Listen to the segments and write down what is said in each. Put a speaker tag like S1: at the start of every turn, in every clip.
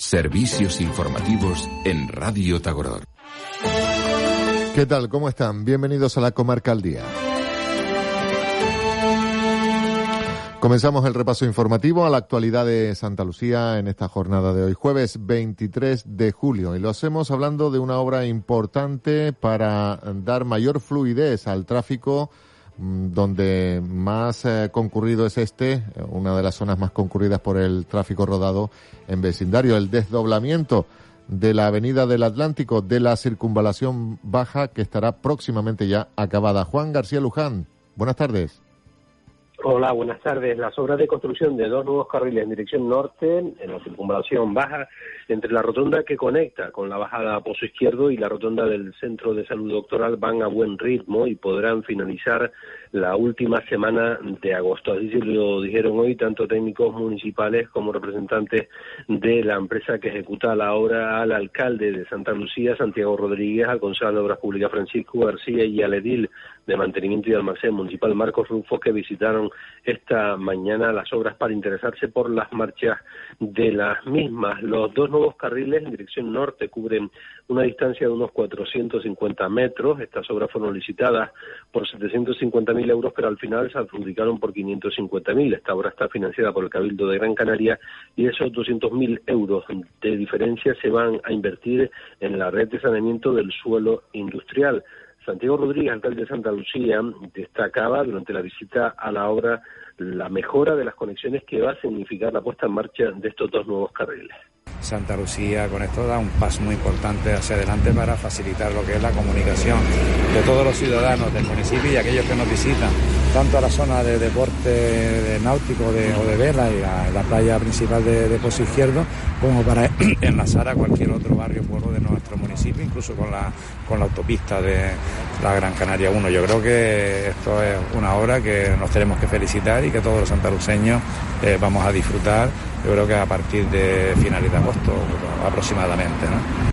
S1: Servicios informativos en Radio Tagoror.
S2: ¿Qué tal? ¿Cómo están? Bienvenidos a la Comarca al Día. Comenzamos el repaso informativo a la actualidad de Santa Lucía en esta jornada de hoy, jueves 23 de julio. Y lo hacemos hablando de una obra importante para dar mayor fluidez al tráfico donde más eh, concurrido es este, una de las zonas más concurridas por el tráfico rodado en vecindario, el desdoblamiento de la Avenida del Atlántico de la Circunvalación Baja que estará próximamente ya acabada. Juan García Luján, buenas tardes.
S3: Hola, buenas tardes. Las obras de construcción de dos nuevos carriles en dirección norte, en la circunvalación baja, entre la rotonda que conecta con la bajada a Pozo Izquierdo y la rotonda del Centro de Salud Doctoral van a buen ritmo y podrán finalizar la última semana de agosto. Así lo dijeron hoy tanto técnicos municipales como representantes de la empresa que ejecuta la obra al alcalde de Santa Lucía, Santiago Rodríguez, al concejal de Obras Públicas Francisco García y al edil de Mantenimiento y Almacén Municipal Marcos Rufo que visitaron esta mañana las obras para interesarse por las marchas de las mismas. Los dos nuevos carriles en dirección norte cubren una distancia de unos 450 metros. Estas obras fueron licitadas por 750.000 euros, pero al final se adjudicaron por 550.000. Esta obra está financiada por el Cabildo de Gran Canaria y esos 200.000 euros de diferencia se van a invertir en la red de saneamiento del suelo industrial. Santiago Rodríguez, alcalde de Santa Lucía, destacaba durante la visita a la obra la mejora de las conexiones que va a significar la puesta en marcha de estos dos nuevos carriles.
S4: Santa Lucía con esto da un paso muy importante hacia adelante para facilitar lo que es la comunicación de todos los ciudadanos del municipio y aquellos que nos visitan, tanto a la zona de deporte náutico o de vela y a la playa principal de, de Pozo Izquierdo, como para enlazar a cualquier otro barrio pueblo de nuestro municipio, incluso con la, con la autopista de la Gran Canaria 1. Yo creo que esto es una obra que nos tenemos que felicitar que todos los santaluceños eh, vamos a disfrutar, yo creo que a partir de finales de agosto aproximadamente. ¿no?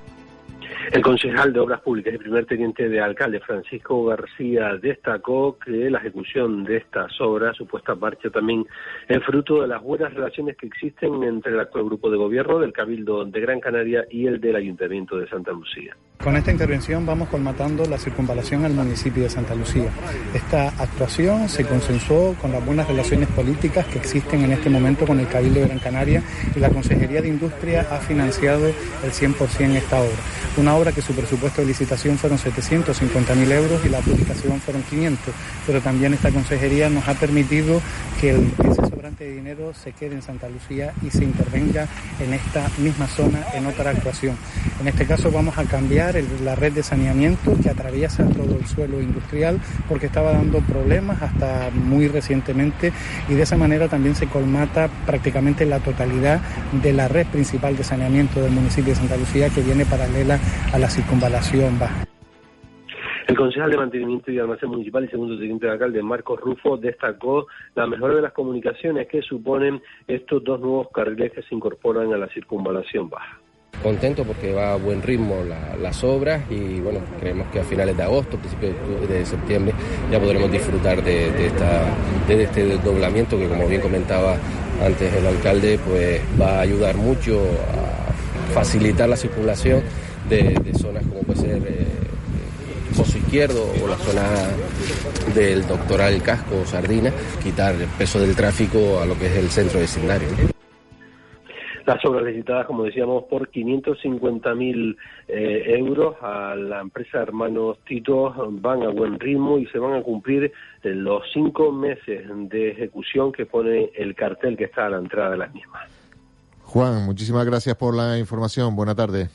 S3: El concejal de Obras Públicas y primer teniente de alcalde, Francisco García, destacó que la ejecución de estas obras, su puesta en marcha también, es fruto de las buenas relaciones que existen entre el actual grupo de gobierno del Cabildo de Gran Canaria y el del Ayuntamiento de Santa Lucía.
S5: Con esta intervención vamos colmatando la circunvalación al municipio de Santa Lucía. Esta actuación se consensuó con las buenas relaciones políticas que existen en este momento con el Cabildo de Gran Canaria y la Consejería de Industria ha financiado el 100% esta obra. Una obra que su presupuesto de licitación fueron 750.000 euros y la publicación fueron 500, pero también esta consejería nos ha permitido que el, ese sobrante de dinero se quede en Santa Lucía y se intervenga en esta misma zona en otra actuación. En este caso vamos a cambiar la red de saneamiento que atraviesa todo el suelo industrial porque estaba dando problemas hasta muy recientemente y de esa manera también se colmata prácticamente la totalidad de la red principal de saneamiento del municipio de Santa Lucía que viene paralela a la circunvalación baja.
S3: El concejal de Mantenimiento y Almacén Municipal y segundo teniente de alcalde, Marcos Rufo, destacó la mejora de las comunicaciones que suponen estos dos nuevos carriles que se incorporan a la circunvalación baja.
S6: Contento porque va a buen ritmo la, las obras y bueno, creemos que a finales de agosto, principios de septiembre ya podremos disfrutar de, de, esta, de este desdoblamiento que como bien comentaba antes el alcalde, pues va a ayudar mucho a facilitar la circulación de, de zonas como puede ser eh, Pozo Izquierdo o la zona del Doctoral Casco o Sardina, quitar el peso del tráfico a lo que es el centro vecindario.
S3: Las obras licitadas, como decíamos, por 550.000 eh, euros a la empresa Hermanos Tito van a buen ritmo y se van a cumplir los cinco meses de ejecución que pone el cartel que está a la entrada de las mismas.
S2: Juan, muchísimas gracias por la información. Buena tarde.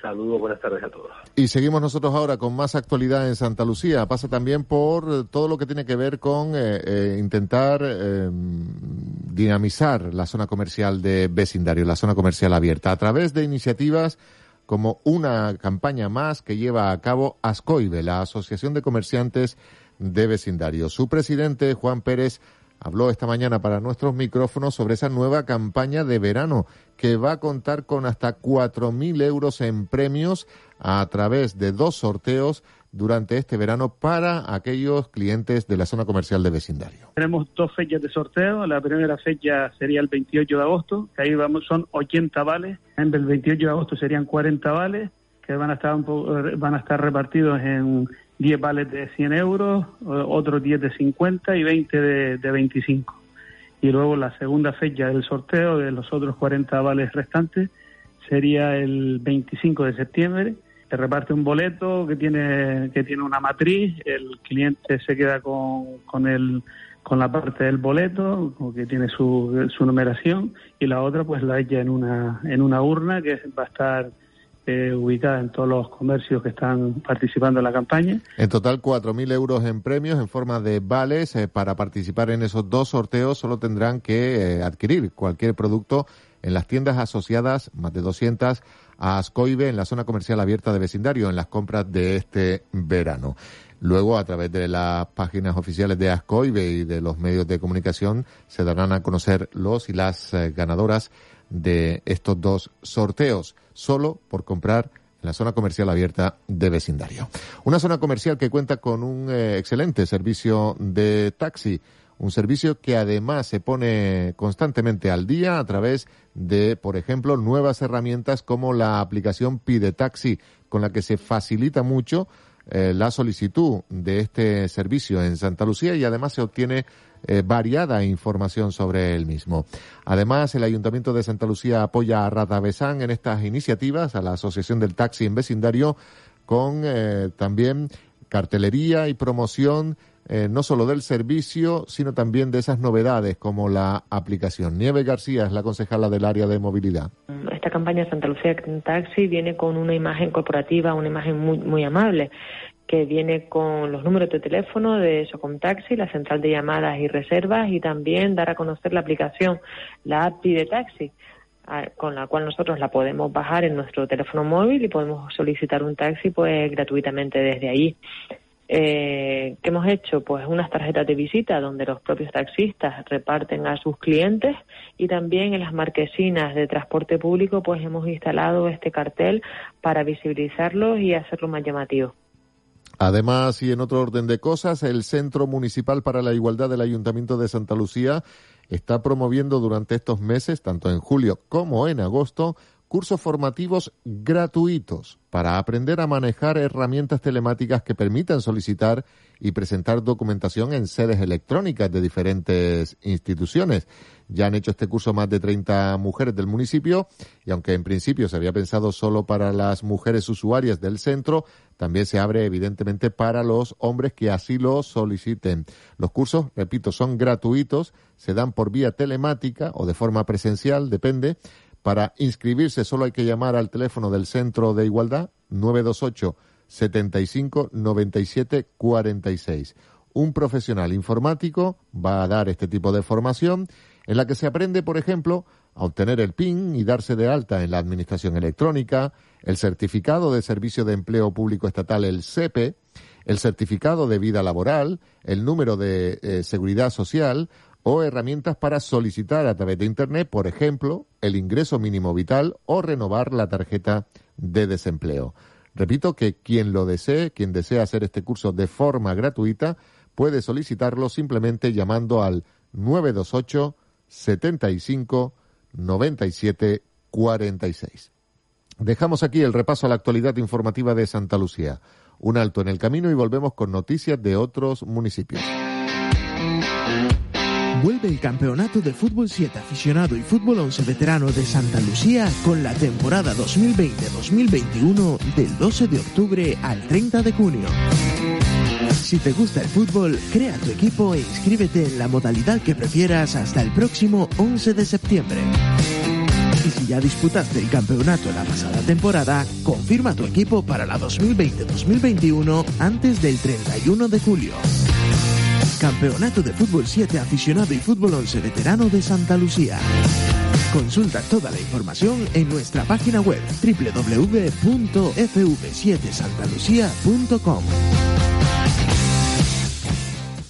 S3: Saludos, buenas tardes a todos.
S2: Y seguimos nosotros ahora con más actualidad en Santa Lucía. Pasa también por todo lo que tiene que ver con eh, eh, intentar eh, dinamizar la zona comercial de vecindario, la zona comercial abierta, a través de iniciativas como una campaña más que lleva a cabo ASCOIBE, la Asociación de Comerciantes de Vecindario. Su presidente, Juan Pérez, habló esta mañana para nuestros micrófonos sobre esa nueva campaña de verano que va a contar con hasta 4.000 euros en premios a través de dos sorteos durante este verano para aquellos clientes de la zona comercial de vecindario.
S5: Tenemos dos fechas de sorteo. La primera fecha sería el 28 de agosto, que ahí vamos, son 80 vales. En el 28 de agosto serían 40 vales, que van a estar, van a estar repartidos en 10 vales de 100 euros, otros 10 de 50 y 20 de, de 25. Y luego la segunda fecha del sorteo de los otros 40 vales restantes sería el 25 de septiembre se reparte un boleto que tiene que tiene una matriz, el cliente se queda con, con el con la parte del boleto que tiene su, su numeración y la otra pues la echa en una en una urna que va a estar eh, ubicada en todos los comercios que están participando en la campaña.
S2: En total, 4.000 euros en premios en forma de vales. Eh, para participar en esos dos sorteos solo tendrán que eh, adquirir cualquier producto en las tiendas asociadas, más de 200, a Ascoibe en la zona comercial abierta de vecindario en las compras de este verano. Luego, a través de las páginas oficiales de Ascoibe y de los medios de comunicación, se darán a conocer los y las eh, ganadoras de estos dos sorteos, solo por comprar en la zona comercial abierta de vecindario. Una zona comercial que cuenta con un eh, excelente servicio de taxi un servicio que además se pone constantemente al día a través de, por ejemplo, nuevas herramientas como la aplicación Pide Taxi, con la que se facilita mucho eh, la solicitud de este servicio en Santa Lucía y además se obtiene eh, variada información sobre el mismo. Además, el Ayuntamiento de Santa Lucía apoya a Ratavesán en estas iniciativas, a la Asociación del Taxi en Vecindario, con eh, también cartelería y promoción eh, no solo del servicio, sino también de esas novedades como la aplicación. Nieve García es la concejala del área de movilidad.
S7: Esta campaña Santa Lucía Taxi viene con una imagen corporativa, una imagen muy, muy amable que viene con los números de teléfono de Socom Taxi, la central de llamadas y reservas y también dar a conocer la aplicación, la app de Taxi, con la cual nosotros la podemos bajar en nuestro teléfono móvil y podemos solicitar un taxi pues gratuitamente desde ahí. Eh, ¿Qué hemos hecho? Pues unas tarjetas de visita donde los propios taxistas reparten a sus clientes y también en las marquesinas de transporte público pues hemos instalado este cartel para visibilizarlo y hacerlo más llamativo.
S2: Además, y en otro orden de cosas, el Centro Municipal para la Igualdad del Ayuntamiento de Santa Lucía está promoviendo durante estos meses, tanto en julio como en agosto, cursos formativos gratuitos para aprender a manejar herramientas telemáticas que permitan solicitar y presentar documentación en sedes electrónicas de diferentes instituciones. Ya han hecho este curso más de 30 mujeres del municipio y aunque en principio se había pensado solo para las mujeres usuarias del centro, también se abre evidentemente para los hombres que así lo soliciten. Los cursos, repito, son gratuitos, se dan por vía telemática o de forma presencial, depende, para inscribirse solo hay que llamar al teléfono del Centro de Igualdad 928 75 97 46. Un profesional informático va a dar este tipo de formación en la que se aprende, por ejemplo, a obtener el PIN y darse de alta en la administración electrónica, el certificado de servicio de empleo público estatal, el SEPE, el certificado de vida laboral, el número de eh, seguridad social o herramientas para solicitar a través de Internet, por ejemplo, el ingreso mínimo vital o renovar la tarjeta de desempleo. Repito que quien lo desee, quien desea hacer este curso de forma gratuita, puede solicitarlo simplemente llamando al 928 75 97 46. Dejamos aquí el repaso a la actualidad informativa de Santa Lucía. Un alto en el camino y volvemos con noticias de otros municipios.
S8: Vuelve el campeonato de fútbol 7 aficionado y fútbol 11 veterano de Santa Lucía con la temporada 2020-2021 del 12 de octubre al 30 de junio. Si te gusta el fútbol, crea tu equipo e inscríbete en la modalidad que prefieras hasta el próximo 11 de septiembre. Y si ya disputaste el campeonato la pasada temporada, confirma tu equipo para la 2020-2021 antes del 31 de julio. Campeonato de Fútbol 7 aficionado y Fútbol 11 veterano de Santa Lucía. Consulta toda la información en nuestra página web www.fv7santalucía.com.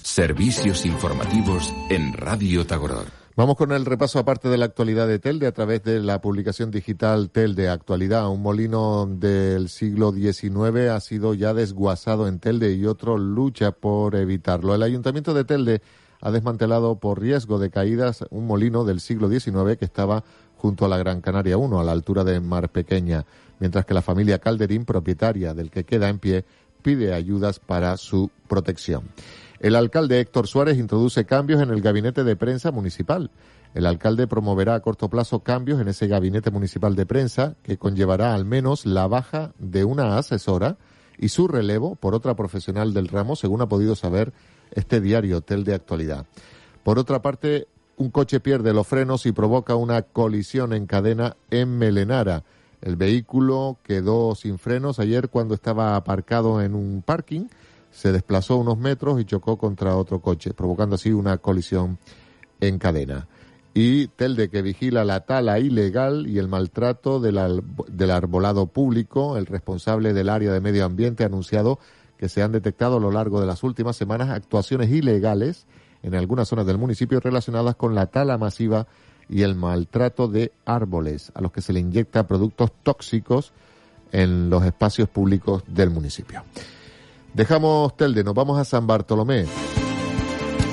S1: Servicios informativos en Radio Tagoror.
S2: Vamos con el repaso aparte de la actualidad de Telde a través de la publicación digital Telde Actualidad. Un molino del siglo XIX ha sido ya desguazado en Telde y otro lucha por evitarlo. El Ayuntamiento de Telde ha desmantelado por riesgo de caídas un molino del siglo XIX que estaba junto a la Gran Canaria 1, a la altura de Mar Pequeña, mientras que la familia Calderín, propietaria del que queda en pie, pide ayudas para su protección. El alcalde Héctor Suárez introduce cambios en el gabinete de prensa municipal. El alcalde promoverá a corto plazo cambios en ese gabinete municipal de prensa que conllevará al menos la baja de una asesora y su relevo por otra profesional del ramo, según ha podido saber este diario Hotel de Actualidad. Por otra parte, un coche pierde los frenos y provoca una colisión en cadena en Melenara. El vehículo quedó sin frenos ayer cuando estaba aparcado en un parking se desplazó unos metros y chocó contra otro coche, provocando así una colisión en cadena. Y Telde, que vigila la tala ilegal y el maltrato del, del arbolado público, el responsable del área de medio ambiente ha anunciado que se han detectado a lo largo de las últimas semanas actuaciones ilegales en algunas zonas del municipio relacionadas con la tala masiva y el maltrato de árboles, a los que se le inyecta productos tóxicos en los espacios públicos del municipio. Dejamos Telde, nos vamos a San Bartolomé.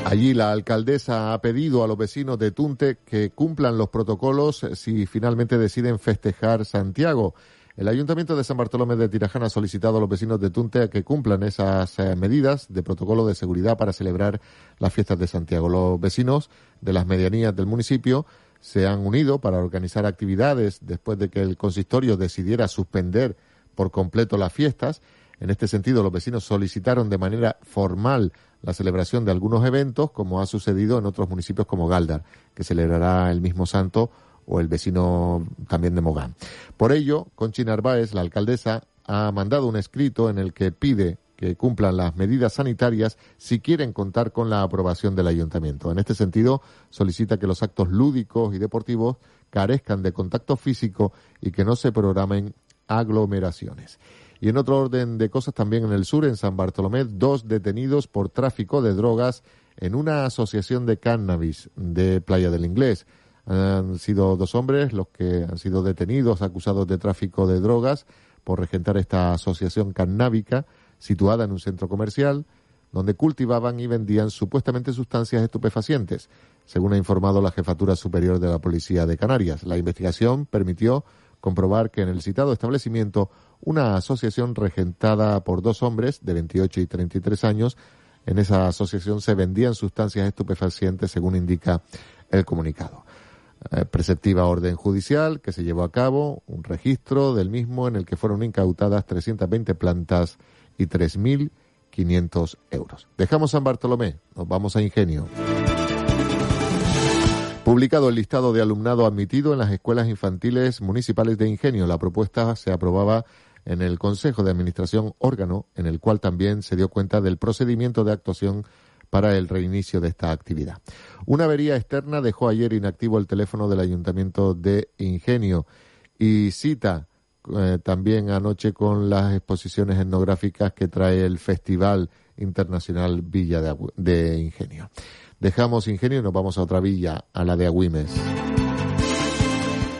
S2: Allí la alcaldesa ha pedido a los vecinos de Tunte que cumplan los protocolos si finalmente deciden festejar Santiago. El Ayuntamiento de San Bartolomé de Tirajana ha solicitado a los vecinos de Tunte que cumplan esas eh, medidas de protocolo de seguridad para celebrar las fiestas de Santiago. Los vecinos de las medianías del municipio se han unido para organizar actividades después de que el consistorio decidiera suspender por completo las fiestas en este sentido, los vecinos solicitaron de manera formal la celebración de algunos eventos, como ha sucedido en otros municipios como Galdar, que celebrará el mismo santo, o el vecino también de Mogán. Por ello, Conchi Narváez, la alcaldesa, ha mandado un escrito en el que pide que cumplan las medidas sanitarias si quieren contar con la aprobación del ayuntamiento. En este sentido, solicita que los actos lúdicos y deportivos carezcan de contacto físico y que no se programen aglomeraciones. Y en otro orden de cosas, también en el sur, en San Bartolomé, dos detenidos por tráfico de drogas en una asociación de cannabis de Playa del Inglés. Han sido dos hombres los que han sido detenidos acusados de tráfico de drogas por regentar esta asociación cannábica situada en un centro comercial donde cultivaban y vendían supuestamente sustancias estupefacientes, según ha informado la Jefatura Superior de la Policía de Canarias. La investigación permitió comprobar que en el citado establecimiento una asociación regentada por dos hombres de 28 y 33 años. En esa asociación se vendían sustancias estupefacientes, según indica el comunicado. Eh, preceptiva orden judicial que se llevó a cabo, un registro del mismo en el que fueron incautadas 320 plantas y 3.500 euros. Dejamos San Bartolomé, nos vamos a Ingenio. Publicado el listado de alumnado admitido en las escuelas infantiles municipales de Ingenio. La propuesta se aprobaba en el Consejo de Administración órgano en el cual también se dio cuenta del procedimiento de actuación para el reinicio de esta actividad. Una avería externa dejó ayer inactivo el teléfono del Ayuntamiento de Ingenio y cita eh, también anoche con las exposiciones etnográficas que trae el Festival Internacional Villa de, de Ingenio. Dejamos Ingenio y nos vamos a otra villa, a la de Agüimes.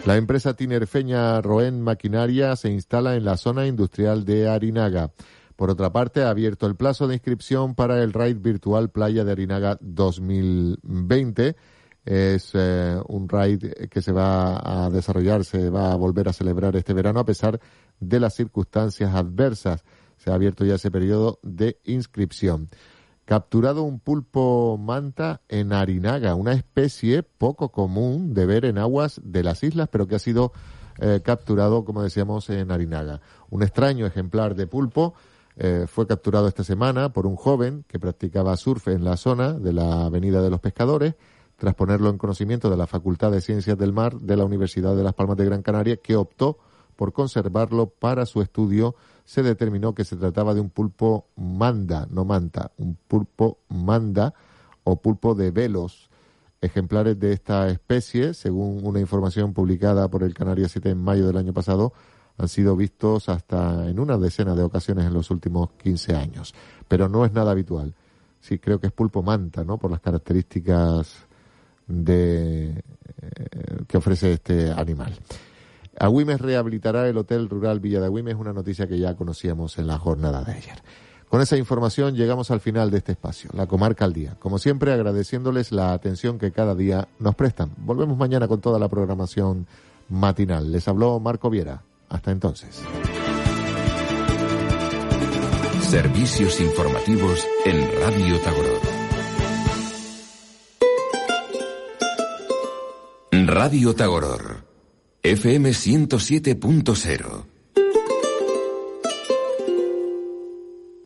S2: La empresa tinerfeña Roen Maquinaria se instala en la zona industrial de Arinaga. Por otra parte, ha abierto el plazo de inscripción para el Raid Virtual Playa de Arinaga 2020. Es eh, un raid que se va a desarrollar, se va a volver a celebrar este verano a pesar de las circunstancias adversas. Se ha abierto ya ese periodo de inscripción capturado un pulpo manta en Arinaga, una especie poco común de ver en aguas de las islas, pero que ha sido eh, capturado, como decíamos, en Arinaga. Un extraño ejemplar de pulpo eh, fue capturado esta semana por un joven que practicaba surf en la zona de la Avenida de los Pescadores, tras ponerlo en conocimiento de la Facultad de Ciencias del Mar de la Universidad de Las Palmas de Gran Canaria, que optó por conservarlo para su estudio se determinó que se trataba de un pulpo manda, no manta, un pulpo manda o pulpo de velos. Ejemplares de esta especie, según una información publicada por el Canarias 7 en mayo del año pasado, han sido vistos hasta en una decena de ocasiones en los últimos 15 años. Pero no es nada habitual. Sí, creo que es pulpo manta, ¿no? Por las características de, eh, que ofrece este animal. Agüimes rehabilitará el Hotel Rural Villa de Agüimes, una noticia que ya conocíamos en la jornada de ayer. Con esa información llegamos al final de este espacio, la comarca al día. Como siempre, agradeciéndoles la atención que cada día nos prestan. Volvemos mañana con toda la programación matinal. Les habló Marco Viera. Hasta entonces.
S1: Servicios informativos en Radio Tagoror. Radio Tagoror. FM 107.0